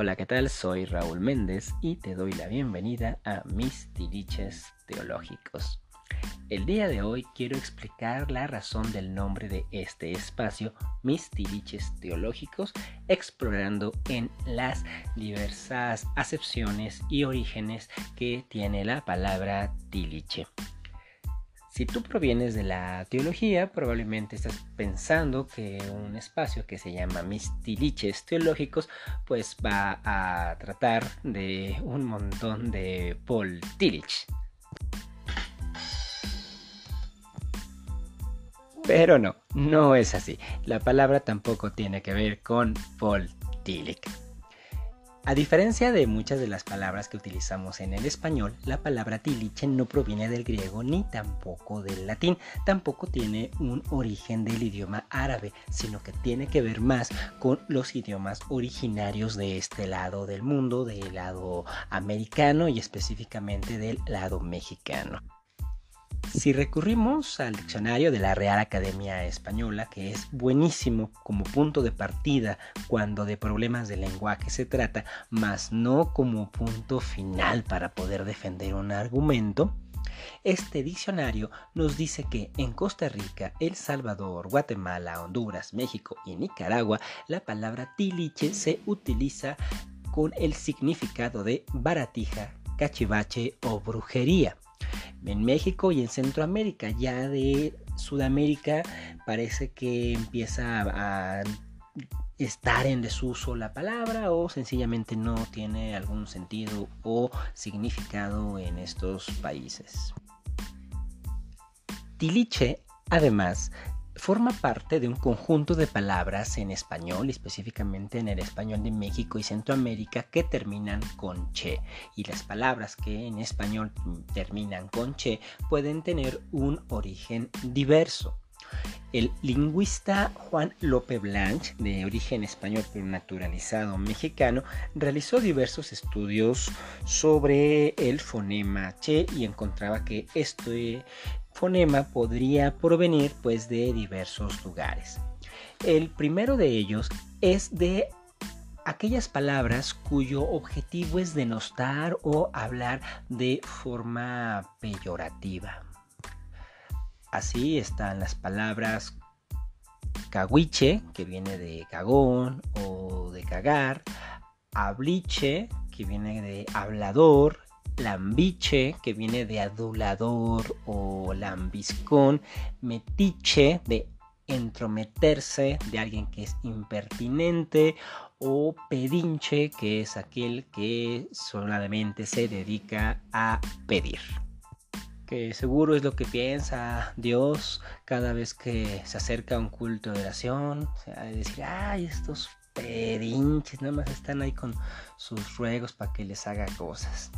Hola, ¿qué tal? Soy Raúl Méndez y te doy la bienvenida a Mis Tiliches Teológicos. El día de hoy quiero explicar la razón del nombre de este espacio, Mis Tiliches Teológicos, explorando en las diversas acepciones y orígenes que tiene la palabra tiliche. Si tú provienes de la teología, probablemente estás pensando que un espacio que se llama Mis Tiliches Teológicos, pues va a tratar de un montón de Paul Tillich. Pero no, no es así. La palabra tampoco tiene que ver con Paul Tillich. A diferencia de muchas de las palabras que utilizamos en el español, la palabra tiliche no proviene del griego ni tampoco del latín, tampoco tiene un origen del idioma árabe, sino que tiene que ver más con los idiomas originarios de este lado del mundo, del lado americano y específicamente del lado mexicano. Si recurrimos al diccionario de la Real Academia Española, que es buenísimo como punto de partida cuando de problemas de lenguaje se trata, mas no como punto final para poder defender un argumento, este diccionario nos dice que en Costa Rica, El Salvador, Guatemala, Honduras, México y Nicaragua, la palabra tiliche se utiliza con el significado de baratija, cachivache o brujería en México y en Centroamérica. Ya de Sudamérica parece que empieza a, estar en desuso la palabra o sencillamente no tiene algún sentido o significado en estos países. Tiliche, además, forma parte de un conjunto de palabras en español, específicamente en el español de México y Centroamérica, que terminan con che. Y las palabras que en español terminan con che pueden tener un origen diverso. El lingüista Juan Lope Blanch, de origen español pero naturalizado mexicano, realizó diversos estudios sobre el fonema che y encontraba que esto fonema podría provenir pues de diversos lugares. El primero de ellos es de aquellas palabras cuyo objetivo es denostar o hablar de forma peyorativa. Así están las palabras caguiche, que viene de cagón o de cagar, abliche, que viene de hablador, lambiche, que viene de adulador o lambiscón, metiche, de entrometerse, de alguien que es impertinente, o pedinche, que es aquel que solamente se dedica a pedir. Que seguro es lo que piensa Dios cada vez que se acerca a un culto de oración. O sea, decir, ay, estos pedinches nada más están ahí con sus ruegos para que les haga cosas.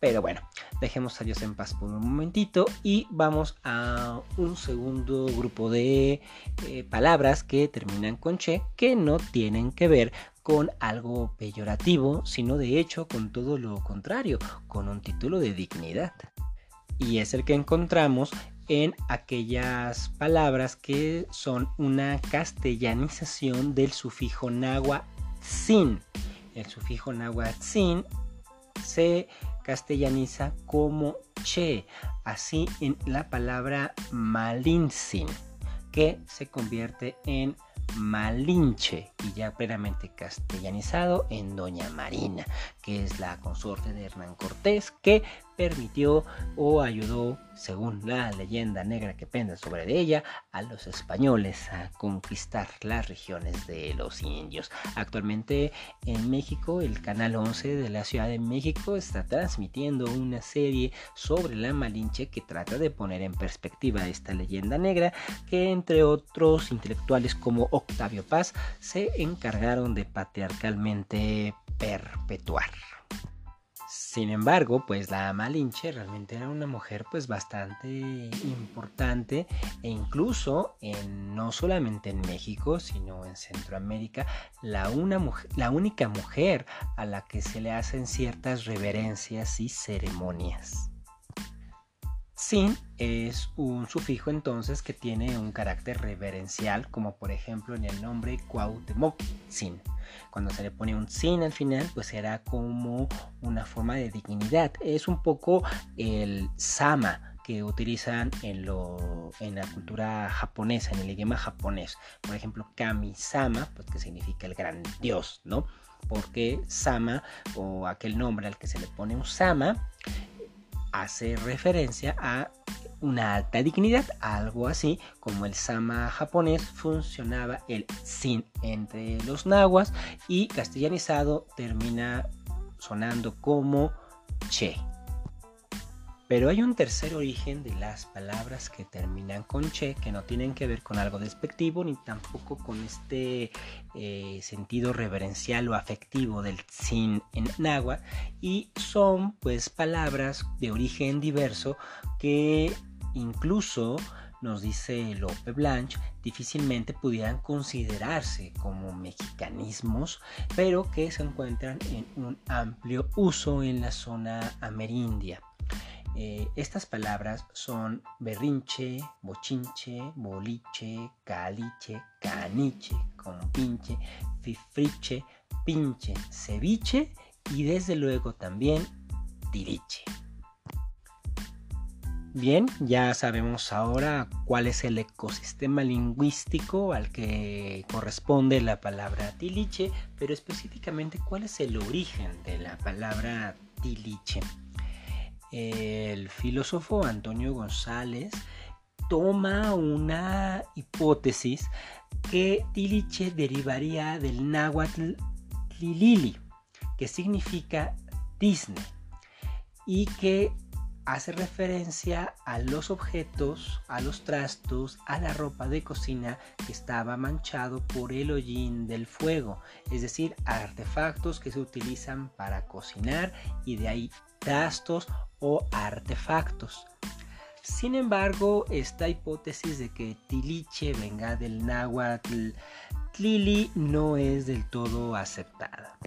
Pero bueno, dejemos a Dios en paz por un momentito y vamos a un segundo grupo de eh, palabras que terminan con che que no tienen que ver con algo peyorativo, sino de hecho con todo lo contrario, con un título de dignidad. Y es el que encontramos en aquellas palabras que son una castellanización del sufijo náhuatl sin. El sufijo náhuatl sin se castellaniza como che, así en la palabra malinsin, que se convierte en Malinche y ya plenamente castellanizado en Doña Marina, que es la consorte de Hernán Cortés que permitió o ayudó, según la leyenda negra que pende sobre ella, a los españoles a conquistar las regiones de los indios. Actualmente en México, el canal 11 de la Ciudad de México está transmitiendo una serie sobre la Malinche que trata de poner en perspectiva esta leyenda negra que entre otros intelectuales como Octavio Paz se encargaron de patriarcalmente perpetuar. Sin embargo, pues la Malinche realmente era una mujer pues bastante importante e incluso no solamente en México, sino en Centroamérica, la, una la única mujer a la que se le hacen ciertas reverencias y ceremonias. Sin es un sufijo entonces que tiene un carácter reverencial, como por ejemplo en el nombre Cuauhtémoc Sin. Cuando se le pone un sin al final, pues era como una forma de dignidad. Es un poco el sama que utilizan en la cultura japonesa, en el idioma japonés. Por ejemplo, Kami-sama, pues que significa el gran dios, ¿no? Porque sama o aquel nombre al que se le pone un sama hace referencia a una alta dignidad, algo así como el sama japonés funcionaba el sin entre los nahuas y castellanizado termina sonando como che. Pero hay un tercer origen de las palabras que terminan con che, que no tienen que ver con algo despectivo ni tampoco con este eh, sentido reverencial o afectivo del sin en náhuatl, y son pues palabras de origen diverso que incluso nos dice Lope Blanche, difícilmente pudieran considerarse como mexicanismos, pero que se encuentran en un amplio uso en la zona amerindia. Eh, estas palabras son berrinche, bochinche, boliche, caliche, caniche, compinche, fifriche, pinche, ceviche y desde luego también tiriche. Bien, ya sabemos ahora cuál es el ecosistema lingüístico al que corresponde la palabra tiliche, pero específicamente cuál es el origen de la palabra tiliche el filósofo Antonio González toma una hipótesis que Tiliche derivaría del náhuatl Lilili, que significa Disney, y que hace referencia a los objetos, a los trastos, a la ropa de cocina que estaba manchado por el hollín del fuego, es decir, artefactos que se utilizan para cocinar y de ahí trastos o artefactos. Sin embargo, esta hipótesis de que tiliche venga del náhuatl tlili no es del todo aceptada.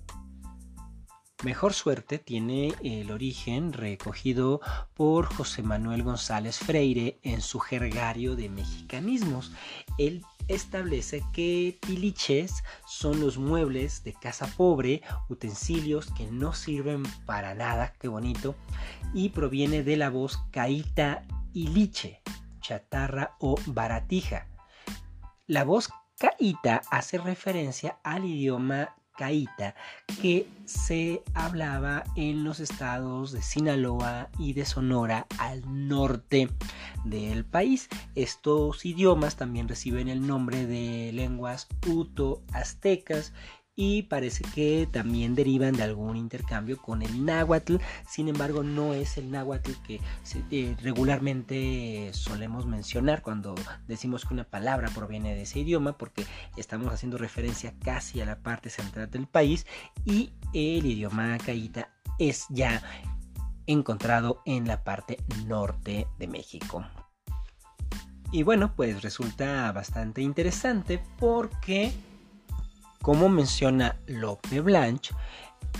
Mejor suerte tiene el origen recogido por José Manuel González Freire en su jergario de mexicanismos. Él establece que tiliches son los muebles de casa pobre, utensilios que no sirven para nada, qué bonito, y proviene de la voz caíta y liche, chatarra o baratija. La voz caíta hace referencia al idioma que se hablaba en los estados de Sinaloa y de Sonora al norte del país. Estos idiomas también reciben el nombre de lenguas uto-aztecas y parece que también derivan de algún intercambio con el náhuatl. Sin embargo, no es el náhuatl que eh, regularmente solemos mencionar cuando decimos que una palabra proviene de ese idioma, porque estamos haciendo referencia casi a la parte central del país y el idioma caíta es ya encontrado en la parte norte de México. Y bueno, pues resulta bastante interesante porque como menciona Lope Blanche,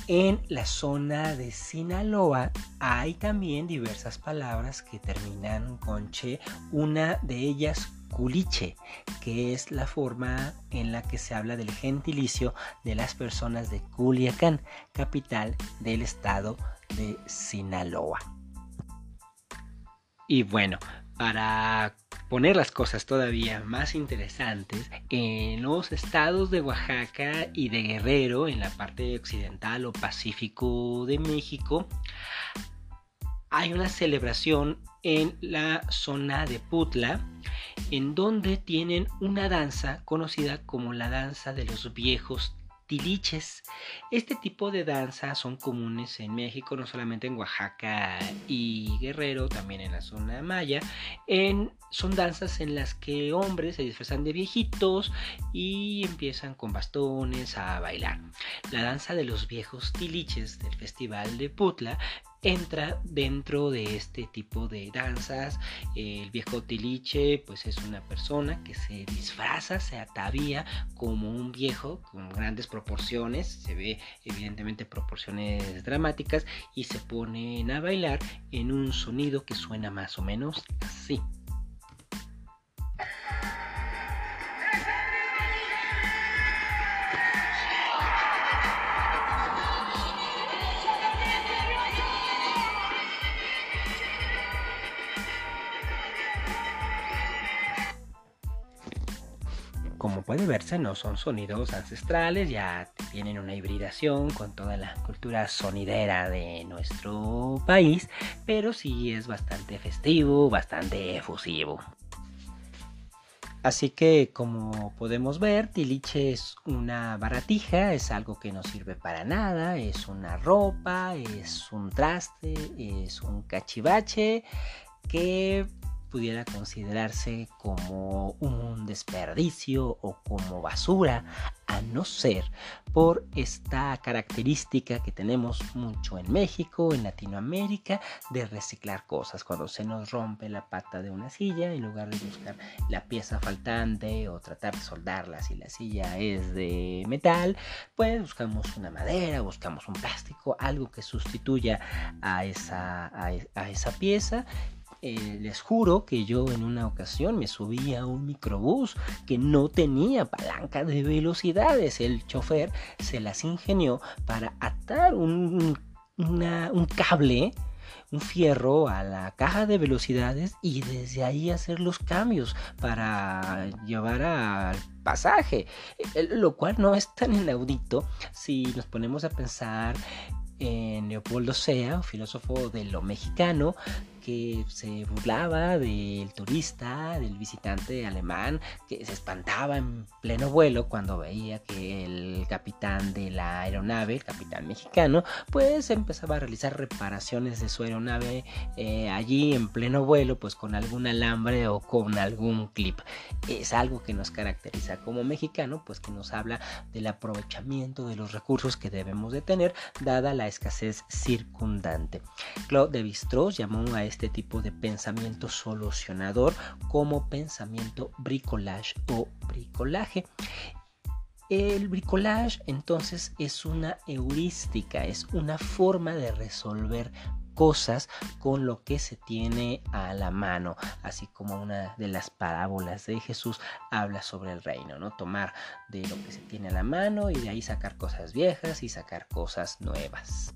en la zona de Sinaloa hay también diversas palabras que terminan con che, una de ellas culiche, que es la forma en la que se habla del gentilicio de las personas de Culiacán, capital del estado de Sinaloa. Y bueno, para poner las cosas todavía más interesantes, en los estados de Oaxaca y de Guerrero, en la parte occidental o pacífico de México, hay una celebración en la zona de Putla, en donde tienen una danza conocida como la danza de los viejos tiliches. Este tipo de danzas son comunes en México, no solamente en Oaxaca y Guerrero, también en la zona maya. Son danzas en las que hombres se disfrazan de viejitos y empiezan con bastones a bailar. La danza de los viejos tiliches del Festival de Putla entra dentro de este tipo de danzas. El viejo tiliche pues es una persona que se disfraza, se atavía como un viejo con grandes proporciones, se ve evidentemente proporciones dramáticas y se ponen a bailar en un sonido que suena más o menos así. No son sonidos ancestrales, ya tienen una hibridación con toda la cultura sonidera de nuestro país, pero sí es bastante festivo, bastante efusivo. Así que como podemos ver, tiliche es una baratija, es algo que no sirve para nada, es una ropa, es un traste, es un cachivache que pudiera considerarse como un desperdicio o como basura, a no ser por esta característica que tenemos mucho en México, en Latinoamérica, de reciclar cosas. Cuando se nos rompe la pata de una silla, en lugar de buscar la pieza faltante o tratar de soldarla si la silla es de metal, pues buscamos una madera, buscamos un plástico, algo que sustituya a esa, a esa pieza eh, les juro que yo en una ocasión me subí a un microbús que no tenía palanca de velocidades. El chofer se las ingenió para atar un, un cable un fierro a la caja de velocidades y desde ahí hacer los cambios para llevar al pasaje, eh, lo cual no es tan inaudito si nos ponemos a pensar en Leopoldo Sea, filósofo de lo mexicano, se burlaba del turista, del visitante alemán, que se espantaba en pleno vuelo cuando veía que el capitán de la aeronave, el capitán mexicano, pues empezaba a realizar reparaciones de su aeronave eh, allí en pleno vuelo, pues con algún alambre o con algún clip. Es algo que nos caracteriza como mexicano, pues que nos habla del aprovechamiento de los recursos que debemos de tener, dada la escasez circundante. Claude de llamó a este tipo de pensamiento solucionador como pensamiento bricolage o bricolaje. El bricolage entonces es una heurística, es una forma de resolver cosas con lo que se tiene a la mano, así como una de las parábolas de Jesús habla sobre el reino, ¿no? Tomar de lo que se tiene a la mano y de ahí sacar cosas viejas y sacar cosas nuevas.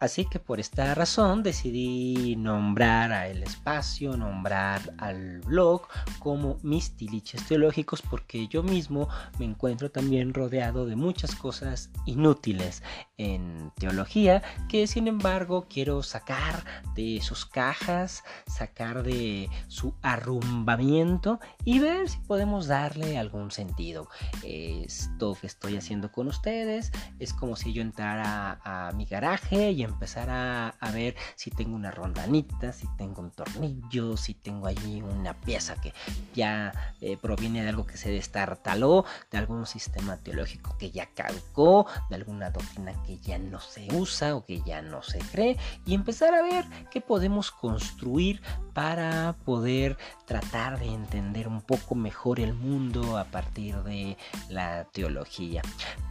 Así que por esta razón decidí nombrar a el espacio, nombrar al blog como mis tiliches teológicos porque yo mismo me encuentro también rodeado de muchas cosas inútiles en teología que sin embargo quiero sacar de sus cajas, sacar de su arrumbamiento y ver si podemos darle algún sentido. Esto que estoy haciendo con ustedes es como si yo entrara a mi garaje y empezar a, ver si tengo una rondanita, si tengo un tornillo, si tengo allí una pieza que ya eh, proviene de algo que se destartaló, de algún sistema teológico que ya caducó, de alguna doctrina que ya no se usa o que ya no se cree y empezar a ver qué podemos construir para poder tratar de entender un poco mejor el mundo a partir de la teología.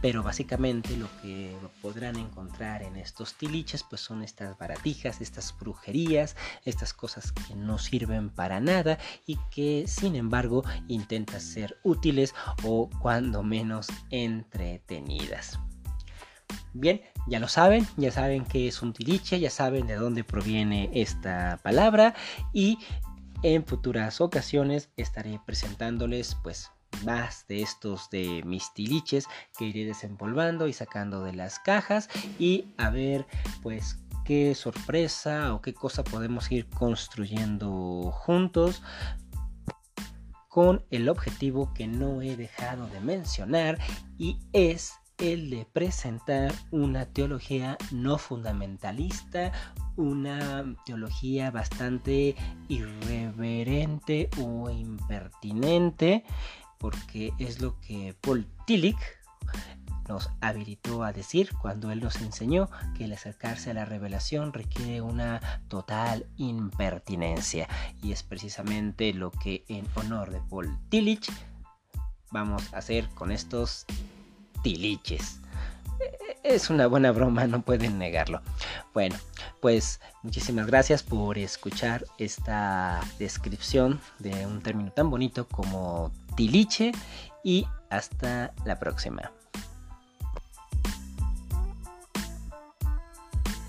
Pero básicamente lo que podrán encontrar en estos tiliches pues son estas baratijas, estas brujerías, estas cosas que no sirven para nada y que sin embargo intentan ser útiles o cuando menos entretenidas. Bien, ya lo saben, ya saben que es un tiliche, ya saben de dónde proviene esta palabra y en futuras ocasiones estaré presentándoles pues más de estos de mis tiliches que iré desempolvando y sacando de las cajas y a ver pues qué sorpresa o qué cosa podemos ir construyendo juntos con el objetivo que no he dejado de mencionar y es el de presentar una teología no fundamentalista, una teología bastante irreverente o impertinente, porque es lo que Paul Tillich nos habilitó a decir cuando él nos enseñó que el acercarse a la revelación requiere una total impertinencia. Y es precisamente lo que en honor de Paul Tillich vamos a hacer con estos tiliches es una buena broma, no pueden negarlo. Bueno, pues muchísimas gracias por escuchar esta descripción de un término tan bonito como tiliche y hasta la próxima.